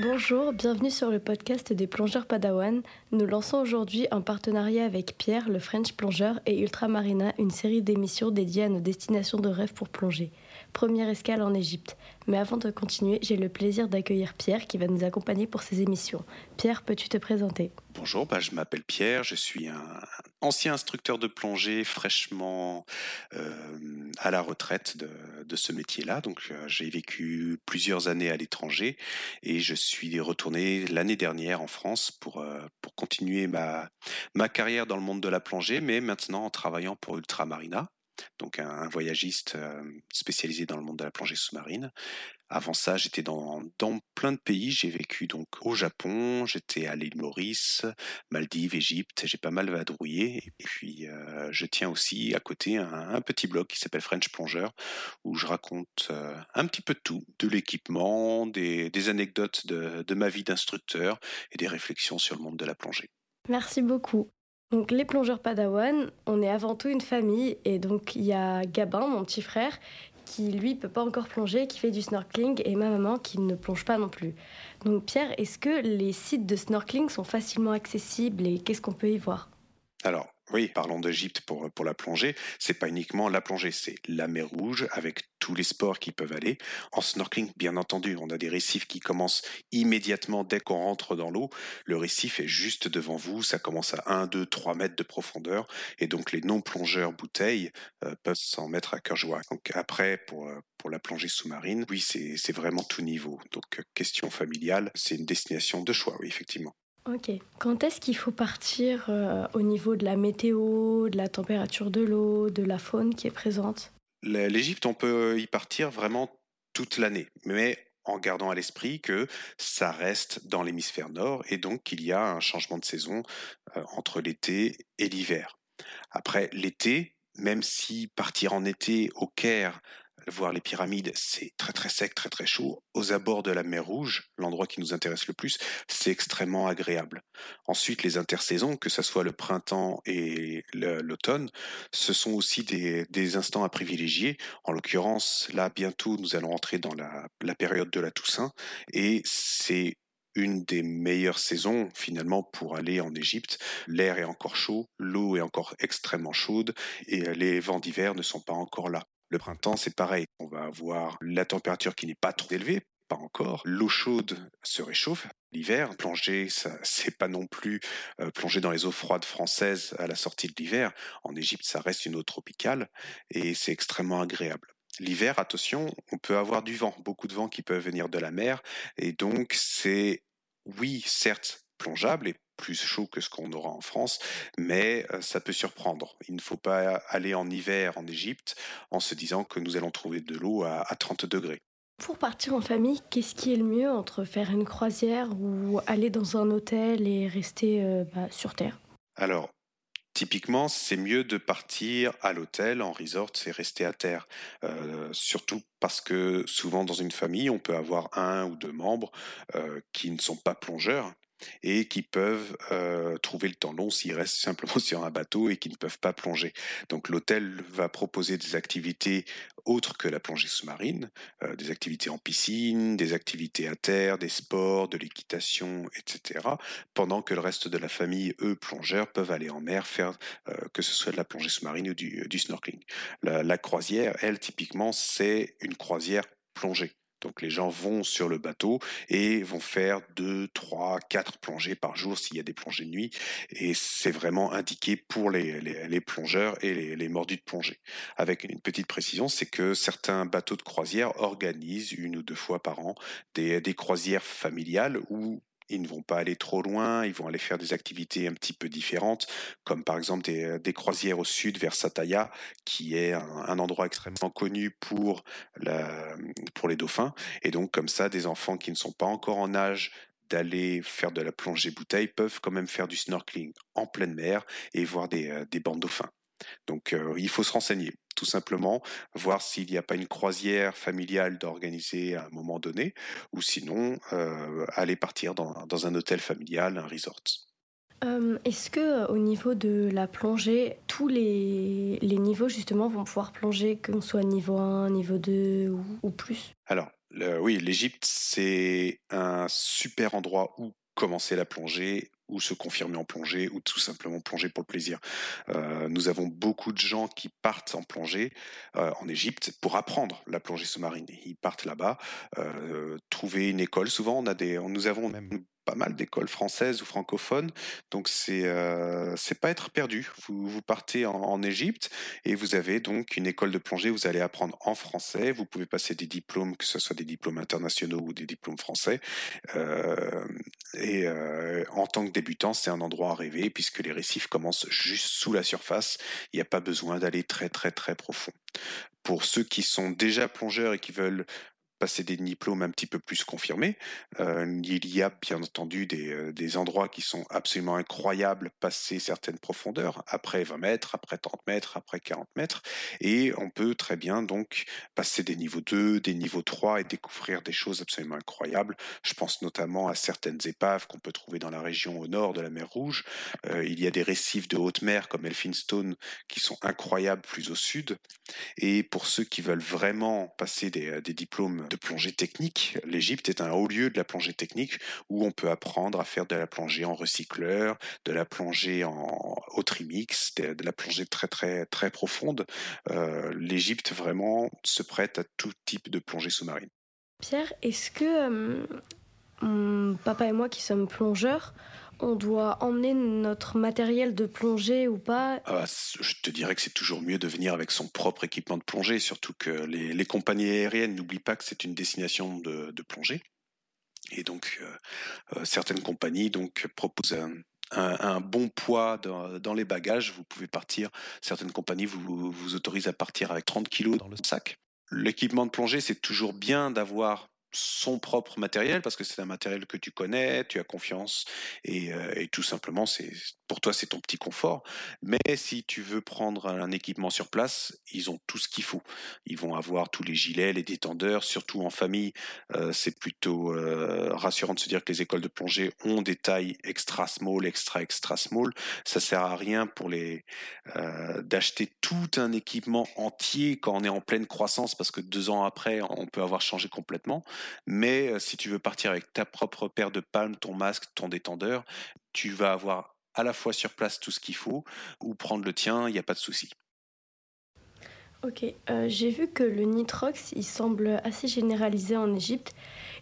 Bonjour, bienvenue sur le podcast des plongeurs Padawan. Nous lançons aujourd'hui un partenariat avec Pierre, le French plongeur, et Ultramarina, une série d'émissions dédiées à nos destinations de rêve pour plonger. Première escale en Égypte. Mais avant de continuer, j'ai le plaisir d'accueillir Pierre qui va nous accompagner pour ces émissions. Pierre, peux-tu te présenter? Bonjour, bah, je m'appelle Pierre, je suis un ancien instructeur de plongée fraîchement euh, à la retraite de, ce métier-là. Donc euh, j'ai vécu plusieurs années à l'étranger et je suis retourné l'année dernière en France pour, euh, pour continuer ma, ma carrière dans le monde de la plongée, mais maintenant en travaillant pour Ultramarina donc un, voyagiste euh, spécialisé dans le monde de la plongée sous-marine. Avant ça, j'étais dans, plein de pays. J'ai vécu donc au Japon, j'étais à l'île Maurice, Maldives, Égypte. J'ai pas mal vadrouillé. Et puis, euh, je tiens aussi à côté un, petit blog qui s'appelle French Plongeur, où je raconte euh, un petit peu de tout, de l'équipement, des, anecdotes de ma vie d'instructeur et des réflexions sur le monde de la plongée. Merci beaucoup. Donc les plongeurs Padawan, on est avant tout une famille. Et donc il y a Gabin, mon petit frère, qui lui peut pas encore plonger, qui fait du snorkeling. Et ma maman qui ne plonge pas non plus. Donc Pierre, est-ce que les sites de snorkeling sont facilement accessibles et qu'est-ce qu'on peut y voir? Oui, parlons d'Égypte pour, pour la plongée. C'est pas uniquement la plongée, c'est la mer Rouge avec tous les sports qui peuvent aller. En snorkeling, bien entendu, on a des récifs qui commencent immédiatement dès qu'on rentre dans l'eau. Le récif est juste devant vous, ça commence à 1, 2, 3 mètres de profondeur et donc les non-plongeurs bouteilles euh, peuvent s'en mettre à cœur joie. Donc après, pour, euh, pour la plongée sous-marine, oui, c'est vraiment tout niveau. Donc question familiale, c'est une destination de choix, oui, effectivement. Quand est-ce qu'il faut partir euh, au niveau de la météo, de la température de l'eau, de la faune qui est présente? L'Égypte, on peut y partir vraiment toute l'année, mais en gardant à l'esprit que ça reste dans l'hémisphère nord et donc qu'il y a un changement de saison euh, entre l'été et l'hiver. Après l'été, même si partir en été au Caire voir les pyramides, c'est très très sec, très très chaud. Aux abords de la mer Rouge, l'endroit qui nous intéresse le plus, c'est extrêmement agréable. Ensuite, les intersaisons, que ce soit le printemps et l'automne, ce sont aussi des, instants à privilégier. En l'occurrence, là, bientôt, nous allons entrer dans la, la période de la Toussaint et c'est une des meilleures saisons finalement pour aller en Égypte. L'air est encore chaud, l'eau est encore extrêmement chaude et les vents d'hiver ne sont pas encore là. Le printemps, c'est pareil. On va avoir la température qui n'est pas trop élevée, pas encore. L'eau chaude se réchauffe. L'hiver, plonger, c'est pas non plus euh, plonger dans les eaux froides françaises à la sortie de l'hiver. En Égypte, ça reste une eau tropicale et c'est extrêmement agréable. L'hiver, attention, on peut avoir du vent, beaucoup de vent qui peut venir de la mer et donc c'est, oui, certes, plongeable et plus chaud que ce qu'on aura en France, mais euh, ça peut surprendre. Il ne faut pas aller en hiver en Égypte en se disant que nous allons trouver de l'eau à, 30 degrés. Pour partir en famille, qu'est-ce qui est le mieux entre faire une croisière ou aller dans un hôtel et rester euh, bah, sur Terre? Alors, typiquement, c'est mieux de partir à l'hôtel, en resort, et rester à terre. Euh, surtout parce que souvent dans une famille, on peut avoir un ou deux membres qui ne sont pas plongeurs et qui peuvent euh, trouver le temps long s'ils restent simplement sur un bateau et qui ne peuvent pas plonger. Donc l'hôtel va proposer des activités autres que la plongée sous-marine, euh, des activités en piscine, des activités à terre, des sports, de l'équitation, etc. Pendant que le reste de la famille, eux, plongeurs, peuvent aller en mer faire euh, que ce soit de la plongée sous-marine ou du, snorkeling. La croisière, elle, typiquement, c'est une croisière plongée. Donc les gens vont sur le bateau et vont faire deux, trois, quatre plongées par jour s'il y a des plongées de nuit. Et c'est vraiment indiqué pour les, plongeurs et les, mordus de plongée. Avec une petite précision, c'est que certains bateaux de croisière organisent une ou deux fois par an des, des croisières familiales où ils ne vont pas aller trop loin, ils vont aller faire des activités un petit peu différentes, comme par exemple des, euh, croisières au sud vers Sataya, qui est un, endroit extrêmement connu pour, les dauphins. Et donc comme ça, des enfants qui ne sont pas encore en âge d'aller faire de la plongée bouteille peuvent quand même faire du snorkeling en pleine mer et voir des, euh, des bancs dauphins. Donc euh, il faut se renseigner, tout simplement, voir s'il n'y a pas une croisière familiale d'organiser à un moment donné, ou sinon euh, aller partir dans, un hôtel familial, un resort. Est-ce que au niveau de la plongée, tous les, les niveaux justement vont pouvoir plonger, qu'on soit niveau 1, niveau 2 ou, ou plus? Alors, oui, l'Égypte, c'est un super endroit où commencer la plongée ou se confirmer en plongée ou tout simplement plonger pour le plaisir. Euh, nous avons beaucoup de gens qui partent en plongée euh, en Égypte pour apprendre la plongée sous-marine. Ils partent là-bas, euh, trouver une école. Souvent, on a des, nous avons même pas mal d'écoles françaises ou francophones, donc c'est euh, pas être perdu. Vous, vous partez en, Égypte et vous avez donc une école de plongée. Vous allez apprendre en français. Vous pouvez passer des diplômes, que ce soit des diplômes internationaux ou des diplômes français. Euh, et euh, en tant que débutant, c'est un endroit à rêver puisque les récifs commencent juste sous la surface. Il n'y a pas besoin d'aller très très très profond. Pour ceux qui sont déjà plongeurs et qui veulent passer des diplômes un petit peu plus confirmés. Euh, il y a bien entendu des, euh, des, endroits qui sont absolument incroyables, passer certaines profondeurs, après 20 mètres, après 30 mètres, après 40 mètres, et on peut très bien donc passer des niveaux 2, des niveaux 3 et découvrir des choses absolument incroyables. Je pense notamment à certaines épaves qu'on peut trouver dans la région au nord de la mer Rouge. Euh, il y a des récifs de haute mer comme Elphinstone qui sont incroyables plus au sud. Et pour ceux qui veulent vraiment passer des diplômes de plongée technique. L'Égypte est un haut lieu de la plongée technique où on peut apprendre à faire de la plongée en recycleur, de la plongée en haut trimix, de, la plongée très très très profonde. Euh, L'Égypte vraiment se prête à tout type de plongée sous-marine. Pierre, est-ce que euh, papa et moi qui sommes plongeurs, on doit emmener notre matériel de plongée ou pas? Ah, Je te dirais que c'est toujours mieux de venir avec son propre équipement de plongée, surtout que les, compagnies aériennes n'oublient pas que c'est une destination de, plongée. Et donc, euh, euh, certaines compagnies donc proposent un, bon poids dans, les bagages. Vous pouvez partir, certaines compagnies vous, vous autorisent à partir avec 30 kilos dans le sac. L'équipement de plongée, c'est toujours bien d'avoir son propre matériel parce que c'est un matériel que tu connais, tu as confiance et, euh, tout simplement c'est pour toi c'est ton petit confort. Mais si tu veux prendre un équipement sur place, ils ont tout ce qu'il faut. Ils vont avoir tous les gilets, les détendeurs, surtout en famille. Euh, c'est plutôt euh, rassurant de se dire que les écoles de plongée ont des tailles extra small, extra extra small. Ça sert à rien pour les d'acheter tout un équipement entier quand on est en pleine croissance parce que deux ans après on peut avoir changé complètement. Mais euh, si tu veux partir avec ta propre paire de palmes, ton masque, ton détendeur, tu vas avoir à la fois sur place tout ce qu'il faut ou prendre le tien, il n'y a pas de souci. Ok, euh, j'ai vu que le nitrox, il semble assez généralisé en Égypte.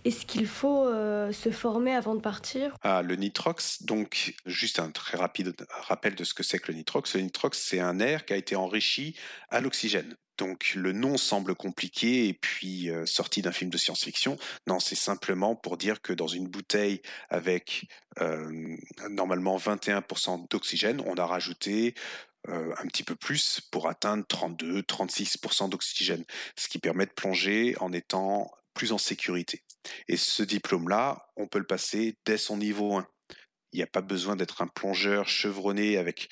Est-ce qu'il faut euh, se former avant de partir? Ah, Le nitrox, donc juste un très rapide rappel de ce que c'est que le nitrox. Le nitrox, c'est un air qui a été enrichi à l'oxygène. Donc le nom semble compliqué et puis euh, sorti d'un film de science-fiction. Non, c'est simplement pour dire que dans une bouteille avec euh, normalement 21% d'oxygène, on a rajouté euh, un petit peu plus pour atteindre 32-36% d'oxygène, ce qui permet de plonger en étant plus en sécurité. Et ce diplôme-là, on peut le passer dès son niveau 1. Il n'y a pas besoin d'être un plongeur chevronné avec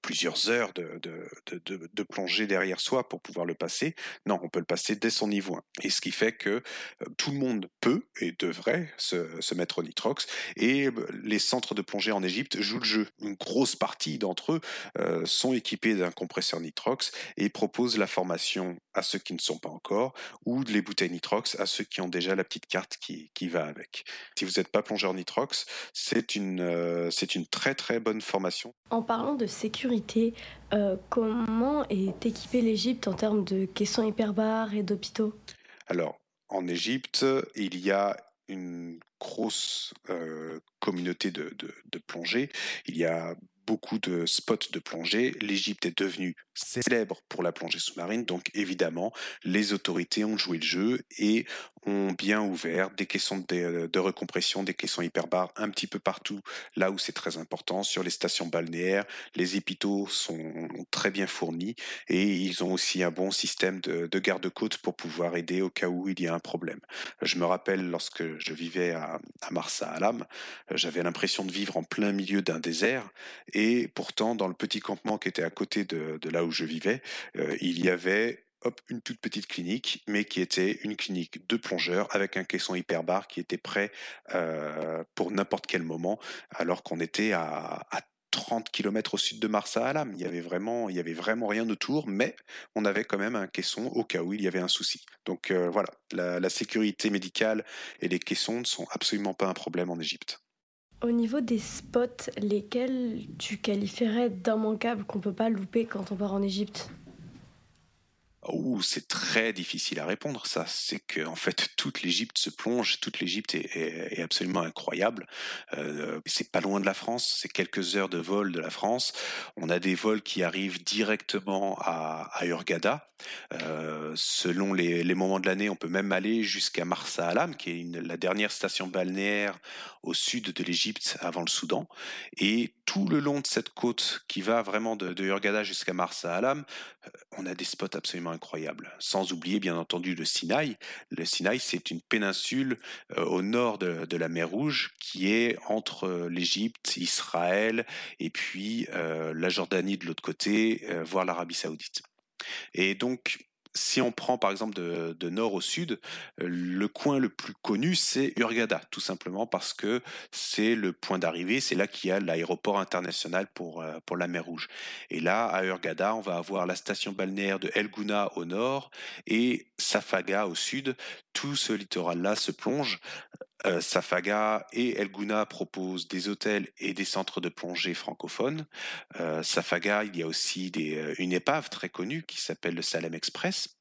plusieurs heures de, plongée derrière soi pour pouvoir le passer. Non, on peut le passer dès son niveau 1. Et ce qui fait que tout le monde peut et devrait se, mettre au nitrox. Et les centres de plongée en Égypte jouent le jeu. Une grosse partie d'entre eux sont équipés d'un compresseur nitrox et proposent la formation à ceux qui ne sont pas encore ou les bouteilles nitrox à ceux qui ont déjà la petite carte qui, qui va avec. Si vous n'êtes pas plongeur nitrox, c'est une euh, c'est une très très bonne formation. En parlant de sécurité, euh, comment est équipée l'Égypte en termes de caissons hyperbares et d'hôpitaux? Alors, en Égypte, il y a une grosse euh, communauté de, de, de plongée. Il y a beaucoup de spots de plongée. L'Égypte est devenue célèbre pour la plongée sous-marine, donc évidemment, les autorités ont joué le jeu et ont bien ouvert des caissons de, de recompression, des caissons hyperbares un petit peu partout, là où c'est très important, sur les stations balnéaires. Les hôpitaux sont très bien fournis et ils ont aussi un bon système de, de garde-côte pour pouvoir aider au cas où il y a un problème. Je me rappelle lorsque je vivais à, à Marsa Alam, j'avais l'impression de vivre en plein milieu d'un désert et pourtant, dans le petit campement qui était à côté de, où je vivais, euh, il y avait une toute petite clinique, mais qui était une clinique de plongeurs avec un caisson hyperbar qui était prêt pour n'importe quel moment, alors qu'on était à, 30 km au sud de Marsa Alam. Il y avait vraiment, avait vraiment rien autour, mais on avait quand même un caisson au cas où il y avait un souci. Donc voilà, la, la, sécurité médicale et les caissons ne sont absolument pas un problème en Égypte. Au niveau des spots, lesquels tu qualifierais d'immanquables qu'on peut pas louper quand on part en Égypte? Oh, c'est très difficile à répondre. Ça, c'est que en fait toute l'Égypte se plonge, toute l'Égypte est, absolument incroyable. Euh, c'est pas loin de la France, c'est quelques heures de vol de la France. On a des vols qui arrivent directement à, à. Euh, selon les, moments de l'année, on peut même aller jusqu'à Marsa Alam, qui est la dernière station balnéaire au sud de l'Égypte avant le Soudan. Et tout le long de cette côte qui va vraiment de, de jusqu'à Marsa Alam, on a des spots absolument incroyables. Sans oublier bien entendu le Sinaï. Le Sinaï, c'est une péninsule euh, au nord de, la mer Rouge qui est entre euh, l'Égypte, Israël et puis la Jordanie de l'autre côté, voire l'Arabie saoudite. Et donc, si on prend par exemple de, nord au sud, euh, le coin le plus connu, c'est Hurghada, tout simplement parce que c'est le point d'arrivée, c'est là qu'il y a l'aéroport international pour, euh, pour la mer Rouge. Et là, à Hurghada, on va avoir la station balnéaire de El Gouna au nord et Safaga au sud. Tout ce littoral-là se plonge euh, Safaga et El Gouna proposent des hôtels et des centres de plongée francophones. Euh, Safaga, il y a aussi euh, une épave très connue qui s'appelle le Salem Express.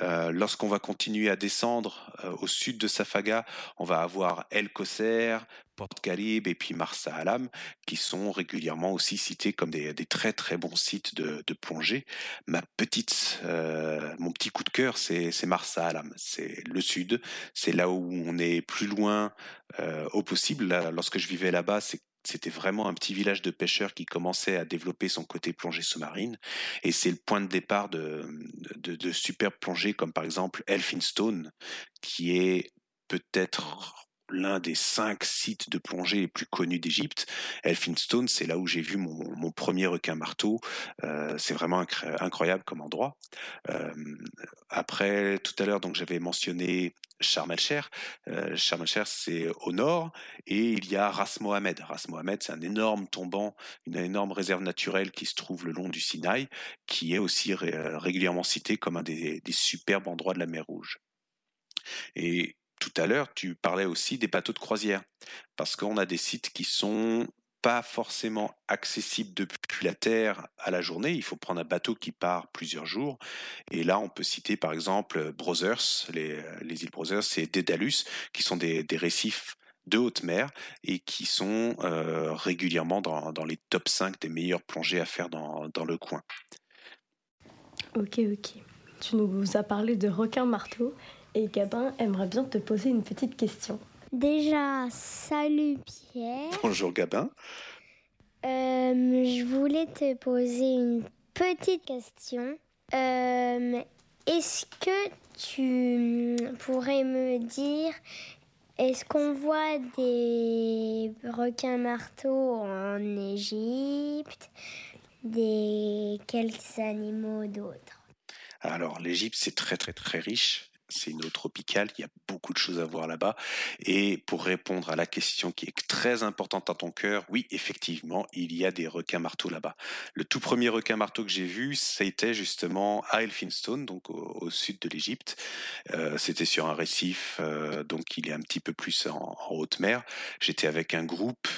Lorsqu'on va continuer à descendre au sud de Safaga, on va avoir El Kosser, Porte Carib et puis Marsa Alam, qui sont régulièrement aussi cités comme des, très très bons sites de, plongée. Ma petite, euh, mon petit coup de cœur, c'est Marsa Alam. C'est le sud, c'est là où on est plus loin euh, au possible. lorsque je vivais là-bas, c'était vraiment un petit village de pêcheurs qui commençait à développer son côté plongée sous-marine. Et c'est le point de départ de, de, superbes plongées comme par exemple Elphinstone, qui est peut-être l'un des cinq sites de plongée les plus connus d'Égypte. Elphinstone, c'est là où j'ai vu mon, premier requin marteau. Euh, c'est vraiment incroyable comme endroit. Euh, après, tout à l'heure, donc j'avais mentionné Sharm el-Cher. Euh, c'est au nord, et il y a Ras Mohamed. Ras Mohamed, c'est un énorme tombant, une énorme réserve naturelle qui se trouve le long du Sinaï, qui est aussi régulièrement cité comme un des, des superbes endroits de la mer Rouge. Et tout à l'heure, tu parlais aussi des bateaux de croisière, parce qu'on a des sites qui sont pas forcément accessibles depuis la Terre à la journée. Il faut prendre un bateau qui part plusieurs jours. Et là, on peut citer par exemple Brothers, les, îles Brothers, c'est Dédalus, qui sont des, récifs de haute mer et qui sont euh, régulièrement dans, les top 5 des meilleures plongées à faire dans, dans le coin. Ok, ok. Tu nous as parlé de requin marteau et Gabin aimerait bien te poser une petite question. Déjà, salut Pierre. Bonjour Gabin. Euh, je voulais te poser une petite question. Euh, est-ce que tu pourrais me dire, est-ce qu'on voit des requins marteaux en Égypte, des quelques animaux d'autres? Alors l'Égypte c'est très très très riche c'est une eau tropicale, il y a beaucoup de choses à voir là-bas. Et pour répondre à la question qui est très importante à ton cœur, oui, effectivement, il y a des requins marteaux là-bas. Le tout premier requin marteau que j'ai vu, c'était justement à Elphinstone, donc au, sud de l'Égypte. Euh, c'était sur un récif, euh, donc il est un petit peu plus en haute mer. J'étais avec un groupe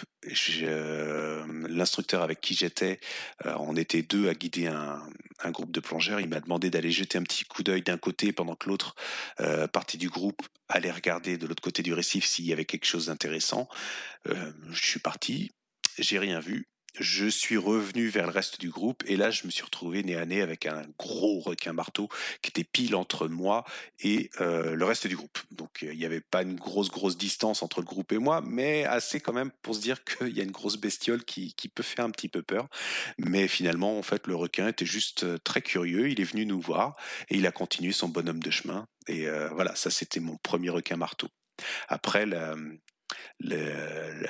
euh, l'instructeur avec qui j'étais, on était deux à guider un, groupe de plongeurs. Il m'a demandé d'aller jeter un petit coup d'œil d'un côté pendant que l'autre euh, partie du groupe allait regarder de l'autre côté du récif s'il y avait quelque chose d'intéressant. je suis parti, j'ai rien vu je suis revenu vers le reste du groupe et là je me suis retrouvé nez à nez avec un gros requin marteau qui était pile entre moi et euh, le reste du groupe. Donc euh, il n'y avait pas une grosse grosse distance entre le groupe et moi, mais assez quand même pour se dire qu'il y a une grosse bestiole qui, qui, peut faire un petit peu peur. Mais finalement en fait le requin était juste euh, très curieux, il est venu nous voir et il a continué son bonhomme de chemin. Et voilà, ça c'était mon premier requin marteau. Après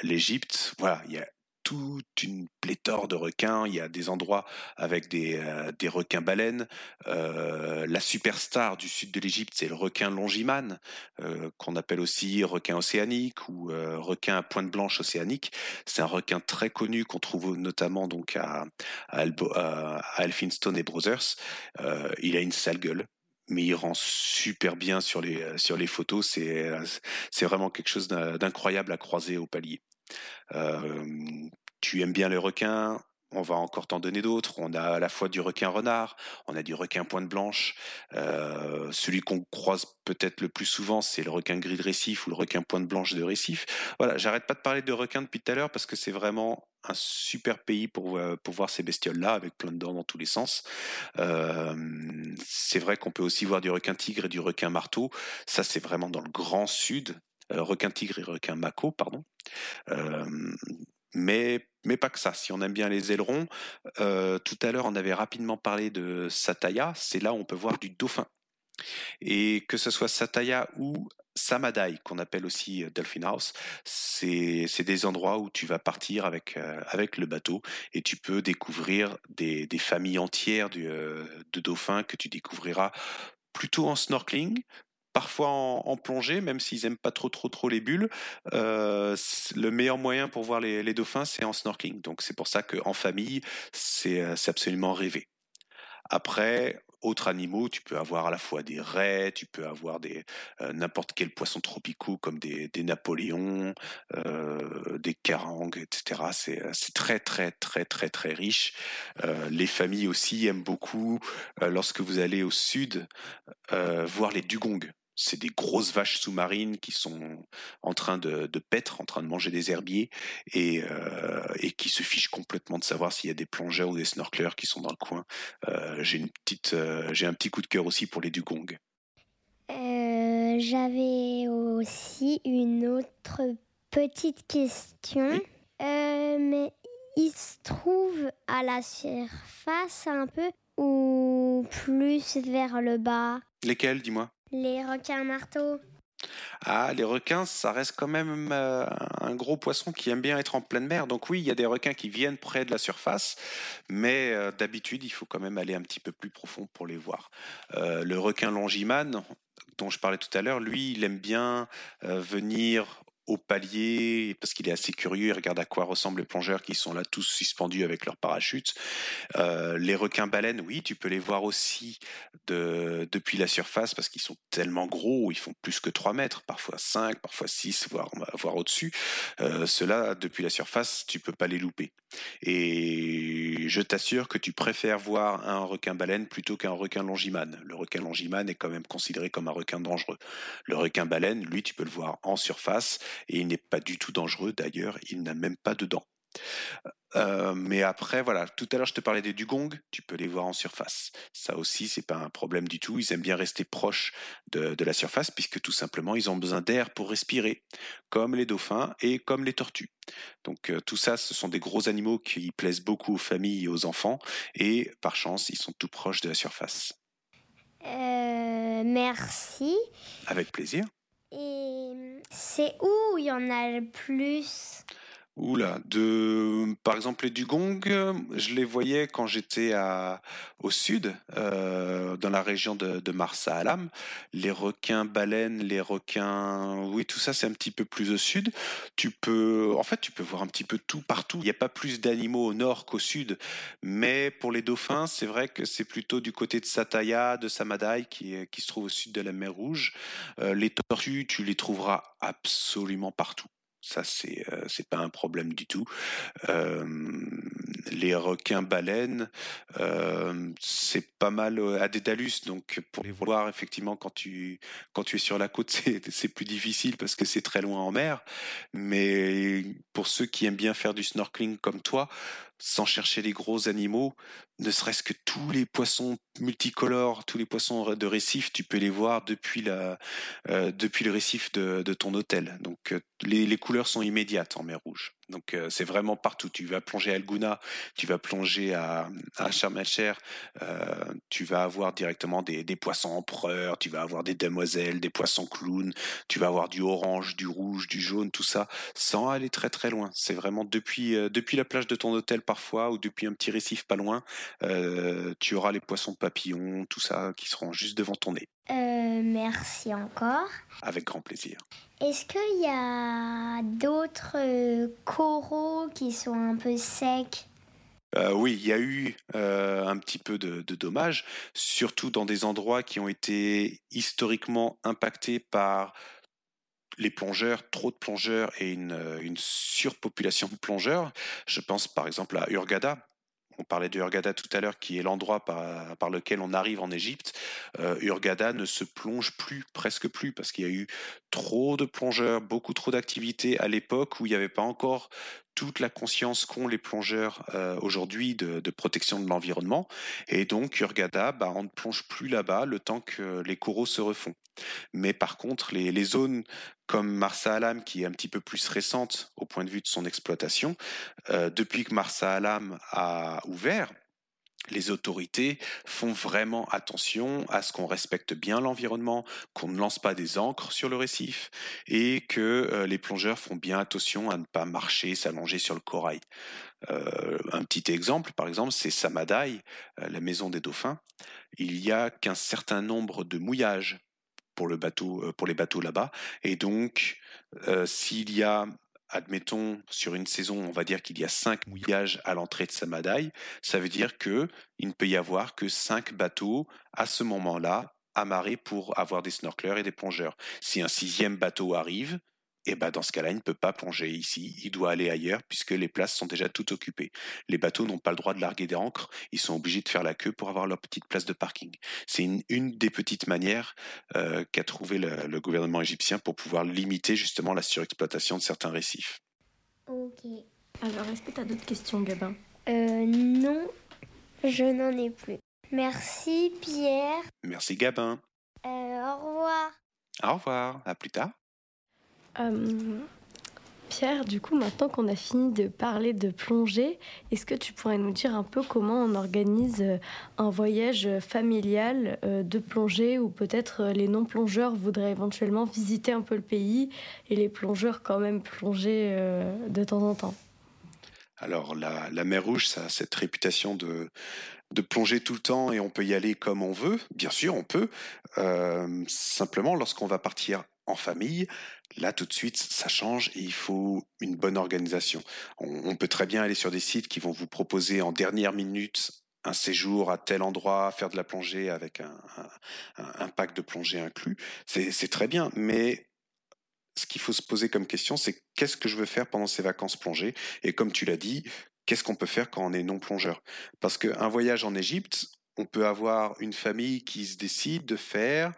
l'Égypte, voilà, il y a toute une pléthore de requins. Il y a des endroits avec des, euh, requins baleines. Euh, la superstar du sud de l'Égypte, c'est le requin longimane, euh, qu'on appelle aussi requin océanique ou requin à pointe blanche océanique. C'est un requin très connu qu'on trouve notamment donc à, à, Elphinstone et Brothers. il a une sale gueule mais il rend super bien sur les photos. C'est c'est vraiment quelque chose d'incroyable à croiser au palier. Euh, tu aimes bien les requins, on va encore t'en donner d'autres. On a à la fois du requin renard, on a du requin pointe blanche. Euh, celui qu'on croise peut-être le plus souvent, c'est le requin gris de récif ou le requin pointe blanche de récif. Voilà, j'arrête pas de parler de requins depuis tout à l'heure parce que c'est vraiment un super pays pour, euh, voir ces bestioles-là avec plein de dents dans tous les sens. Euh, c'est vrai qu'on peut aussi voir du requin tigre et du requin marteau. Ça, c'est vraiment dans le grand sud. requin tigre et requin mako, pardon mais mais pas que ça. Si on aime bien les ailerons, euh, tout à l'heure on avait rapidement parlé de Sataya, c'est là où on peut voir du dauphin. Et que ce soit Sataya ou Samadai, qu'on appelle aussi euh, Dolphin House, c'est des endroits où tu vas partir avec, euh, avec le bateau et tu peux découvrir des, des familles entières de dauphins que tu découvriras plutôt en snorkeling, parfois en, plongée, même s'ils aiment pas trop trop trop les bulles. Euh, le meilleur moyen pour voir les, dauphins, c'est en snorkeling. Donc c'est pour ça qu'en famille, euh, c'est absolument rêvé. Après, autres animaux, tu peux avoir à la fois des raies, tu peux avoir des euh, n'importe quel poisson tropicaux comme des, des napoléons, des carangues, etc. C'est très très très très très riche. les familles aussi aiment beaucoup lorsque vous allez au sud voir les dugongs c'est des grosses vaches sous-marines qui sont en train de, de paître, en train de manger des herbiers et, euh, et qui se fichent complètement de savoir s'il y a des plongeurs ou des snorkelers qui sont dans le coin. Euh, j'ai une petite, euh, j'ai un petit coup de cœur aussi pour les dugongs. J'avais aussi une autre petite question. mais il se trouve à la surface un peu ou plus vers le bas? Lesquels, dis-moi? Les requins marteaux. Ah, les requins, ça reste quand même euh, un gros poisson qui aime bien être en pleine mer. Donc oui, il y a des requins qui viennent près de la surface, mais euh, d'habitude, il faut quand même aller un petit peu plus profond pour les voir. Euh, le requin longimane, dont je parlais tout à l'heure, lui, il aime bien venir au palier parce qu'il est assez curieux. Il regarde à quoi ressemblent les plongeurs qui sont là tous suspendus avec leurs parachutes. Euh, les requins baleines, oui, tu peux les voir aussi de, depuis la surface parce qu'ils sont tellement gros, ils font plus que 3 mètres, parfois 5, parfois 6, voire, voire au-dessus. Euh, Ceux-là, depuis la surface, tu peux pas les louper. Et je t'assure que tu préfères voir un requin baleine plutôt qu'un requin longimane. Le requin longimane est quand même considéré comme un requin dangereux. Le requin baleine, lui, tu peux le voir en surface et il n'est pas du tout dangereux. D'ailleurs, il n'a même pas de dents. Euh, mais après, voilà, tout à l'heure je te parlais des dugongs, tu peux les voir en surface. Ça aussi, c'est pas un problème du tout. Ils aiment bien rester proches de, la surface puisque tout simplement ils ont besoin d'air pour respirer, comme les dauphins et comme les tortues. Donc euh, tout ça, ce sont des gros animaux qui plaisent beaucoup aux familles et aux enfants et par chance, ils sont tout proches de la surface. Euh, merci. Avec plaisir. Et c'est où il y en a le plus? Oula, par exemple les dugongs, je les voyais quand j'étais au sud, euh, dans la région de, de Marsa Alam. Les requins baleines, les requins, oui, tout ça c'est un petit peu plus au sud. Tu peux, en fait, tu peux voir un petit peu tout partout. Il n'y a pas plus d'animaux au nord qu'au sud, mais pour les dauphins, c'est vrai que c'est plutôt du côté de Sataya, de Samadai, qui, qui se trouve au sud de la mer Rouge. Euh, les tortues, tu les trouveras absolument partout. Ça, c'est euh, c'est pas un problème du tout. Euh, les requins baleines, euh, c'est pas mal à Dédalus, donc pour les voir effectivement quand tu quand tu es sur la côte, c'est plus difficile parce que c'est très loin en mer. Mais pour ceux qui aiment bien faire du snorkeling comme toi, sans chercher les gros animaux, ne serait-ce que tous les poissons multicolores, tous les poissons de récif, tu peux les voir depuis, la, euh, depuis le récif de, ton hôtel. Donc euh, les, couleurs sont immédiates en mer Rouge. Donc euh, c'est vraiment partout. Tu vas plonger à Alguna, tu vas plonger à, à Sharm tu vas avoir directement des, poissons empereurs, tu vas avoir des demoiselles, des poissons clowns, tu vas avoir du orange, du rouge, du jaune, tout ça, sans aller très très loin. C'est vraiment depuis, depuis la plage de ton hôtel parfois ou depuis un petit récif pas loin, euh, tu auras les poissons papillons, tout ça, qui seront juste devant ton nez. Euh, merci encore. Avec grand plaisir. Est-ce qu'il y a d'autres euh, coraux qui sont un peu secs? Oui, il y a eu un petit peu de, dommages, surtout dans des endroits qui ont été historiquement impactés par les plongeurs, trop de plongeurs et une, une surpopulation de plongeurs. Je pense par exemple à Urgada, on parlait de Hurghada tout à l'heure, qui est l'endroit par, lequel on arrive en Égypte. Euh, Hurghada ne se plonge plus, presque plus, parce qu'il y a eu trop de plongeurs, beaucoup trop d'activités à l'époque où il n'y avait pas encore toute la conscience qu'ont les plongeurs euh, aujourd'hui de, protection de l'environnement. Et donc, Hurghada, bah, on ne plonge plus là-bas le temps que les coraux se refont. Mais par contre, les, zones comme Marsa Alam, qui est un petit peu plus récente au point de vue de son exploitation, euh, depuis que Marsa Alam a ouvert, les autorités font vraiment attention à ce qu'on respecte bien l'environnement, qu'on ne lance pas des encres sur le récif et que euh, les plongeurs font bien attention à ne pas marcher, s'allonger sur le corail. Euh, un petit exemple, par exemple, c'est Samadai, la maison des dauphins. Il y a qu'un certain nombre de mouillages pour, euh, pour les bateaux là-bas. Et donc, euh, s'il y a admettons, sur une saison, on va dire qu'il y a cinq mouillages à l'entrée de Samadai, ça veut dire que il ne peut y avoir que cinq bateaux à ce moment-là amarrés pour avoir des snorkelers et des plongeurs. Si un sixième bateau arrive, et ben dans ce cas-là, il ne peut pas plonger ici, il doit aller ailleurs puisque les places sont déjà toutes occupées. Les bateaux n'ont pas le droit de larguer des ancres, ils sont obligés de faire la queue pour avoir leur petite place de parking. C'est une, des petites manières euh, qu'a trouvé le, gouvernement égyptien pour pouvoir limiter justement la surexploitation de certains récifs. Ok. Alors, est-ce que tu as d'autres questions, Gabin? Euh, Non, je n'en ai plus. Merci, Pierre. Merci, Gabin. Euh, au revoir. Au revoir, à plus tard. Euh, Pierre, du coup, maintenant qu'on a fini de parler de plongée, est-ce que tu pourrais nous dire un peu comment on organise euh, un voyage familial euh, de plongée où peut-être les non-plongeurs voudraient éventuellement visiter un peu le pays et les plongeurs quand même plonger de temps en temps? Alors, la, mer Rouge, ça a cette réputation de, de plonger tout le temps et on peut y aller comme on veut. Bien sûr, on peut. simplement, lorsqu'on va partir en famille, Là, tout de suite, ça change et il faut une bonne organisation. On, peut très bien aller sur des sites qui vont vous proposer en dernière minute un séjour à tel endroit, faire de la plongée avec un, pack de plongée inclus. C'est très bien, mais ce qu'il faut se poser comme question, c'est qu'est-ce que je veux faire pendant ces vacances plongées? Et comme tu l'as dit, qu'est-ce qu'on peut faire quand on est non plongeur Parce qu'un voyage en Égypte, on peut avoir une famille qui se décide de faire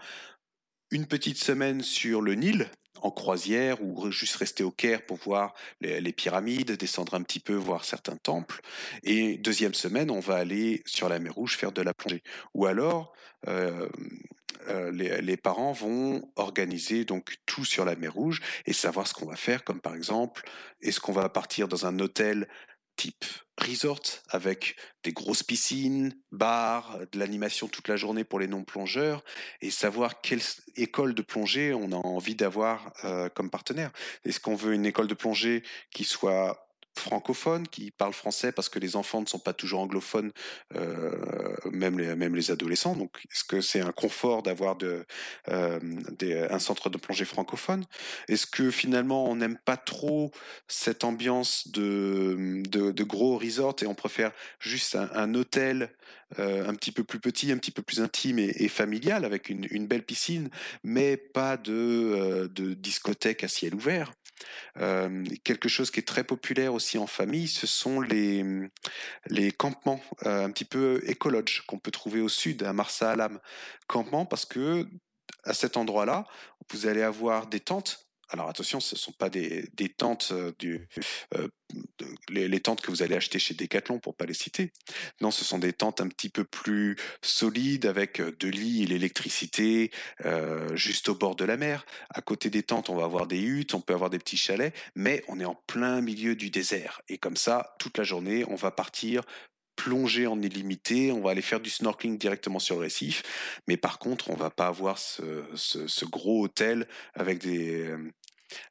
une petite semaine sur le Nil, en croisière ou juste rester au Caire pour voir les, pyramides, descendre un petit peu, voir certains temples. Et deuxième semaine, on va aller sur la mer Rouge faire de la plongée. Ou alors, euh, euh, les, parents vont organiser donc tout sur la mer Rouge et savoir ce qu'on va faire, comme par exemple, est-ce qu'on va partir dans un hôtel type resort avec des grosses piscines, bars, de l'animation toute la journée pour les non-plongeurs et savoir quelle école de plongée on a envie d'avoir euh, comme partenaire. Est-ce qu'on veut une école de plongée qui soit francophones qui parlent français parce que les enfants ne sont pas toujours anglophones, euh, même, les, même les adolescents. Donc, est-ce que c'est un confort d'avoir euh, un centre de plongée francophone? Est-ce que finalement on n'aime pas trop cette ambiance de, de, gros resort et on préfère juste un, hôtel euh, un petit peu plus petit, un petit peu plus intime et, familial avec une, une, belle piscine, mais pas de, de discothèque à ciel ouvert? Quelque chose qui est très populaire aussi en famille, ce sont les, les campements un petit peu écologes qu'on peut trouver au sud, à Marsa Alam. Campement parce que à cet endroit-là, vous allez avoir des tentes Alors attention, ce ne sont pas des, tentes du, les, tentes que vous allez acheter chez Decathlon pour pas les citer. Non, ce sont des tentes un petit peu plus solides avec de lits et l'électricité juste au bord de la mer. À côté des tentes, on va avoir des huttes, on peut avoir des petits chalets, mais on est en plein milieu du désert. Et comme ça, toute la journée, on va partir plonger en illimité, on va aller faire du snorkeling directement sur le récif, mais par contre, on va pas avoir ce, gros hôtel avec des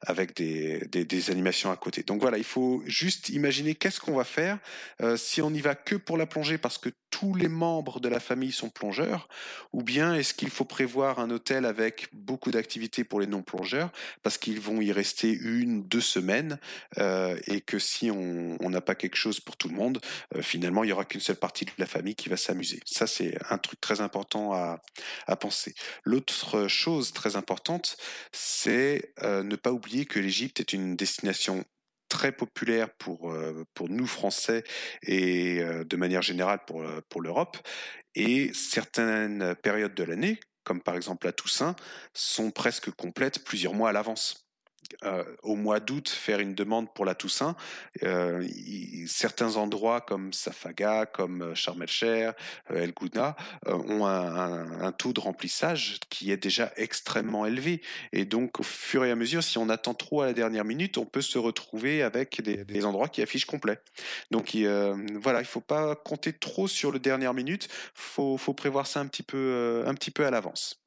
avec des, des, animations à côté. Donc voilà, il faut juste imaginer qu'est-ce qu'on va faire euh, si on n'y va que pour la plongée parce que tous les membres de la famille sont plongeurs Ou bien est-ce qu'il faut prévoir un hôtel avec beaucoup d'activités pour les non-plongeurs parce qu'ils vont y rester une, deux semaines euh, et que si on n'a pas quelque chose pour tout le monde, euh, finalement, il n'y aura qu'une seule partie de la famille qui va s'amuser. Ça, c'est un truc très important à, penser. L'autre chose très importante, c'est euh, ne pas oublier que l'Égypte est une destination très populaire pour, euh, pour nous Français et euh, de manière générale pour, euh, pour l'Europe. Et certaines périodes de l'année, comme par exemple la Toussaint, sont presque complètes plusieurs mois à l'avance. Euh, au mois d'août faire une demande pour la Toussaint. Euh, certains endroits comme Safaga, comme euh, Sharm el El Gouna ont un, taux de remplissage qui est déjà extrêmement élevé. Et donc, au fur et à mesure, si on attend trop à la dernière minute, on peut se retrouver avec des, endroits qui affichent complet. Donc, voilà, il ne faut pas compter trop sur le dernière minute. Il faut, prévoir ça un un petit peu à l'avance.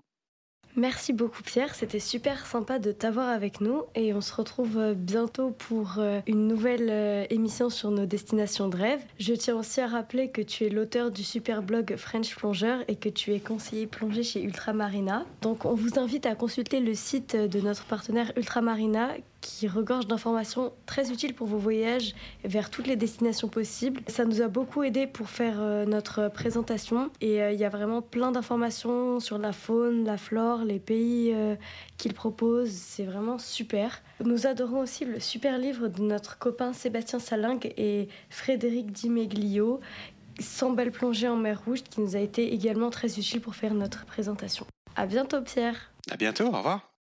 Merci beaucoup Pierre, c'était super sympa de t'avoir avec nous et on se retrouve euh, bientôt pour euh, une nouvelle euh, émission sur nos destinations de rêve. Je tiens aussi à rappeler que tu es l'auteur du super blog French Plongeur et que tu es conseiller plongée chez Ultramarina. Donc on vous invite à consulter le site de notre partenaire Ultramarina qui regorge d'informations très utiles pour vos voyages vers toutes les destinations possibles. Ça nous a beaucoup aidé pour faire euh, notre présentation et euh, il y a vraiment plein d'informations sur la faune, la flore, les pays euh, qu'il propose. C'est vraiment super. Nous adorons aussi le super livre de notre copain Sébastien Salingue et Frédéric Dimeglio, 100 belles plongées en mer Rouge, qui nous a été également très utile pour faire notre présentation. À bientôt Pierre. À bientôt, au revoir.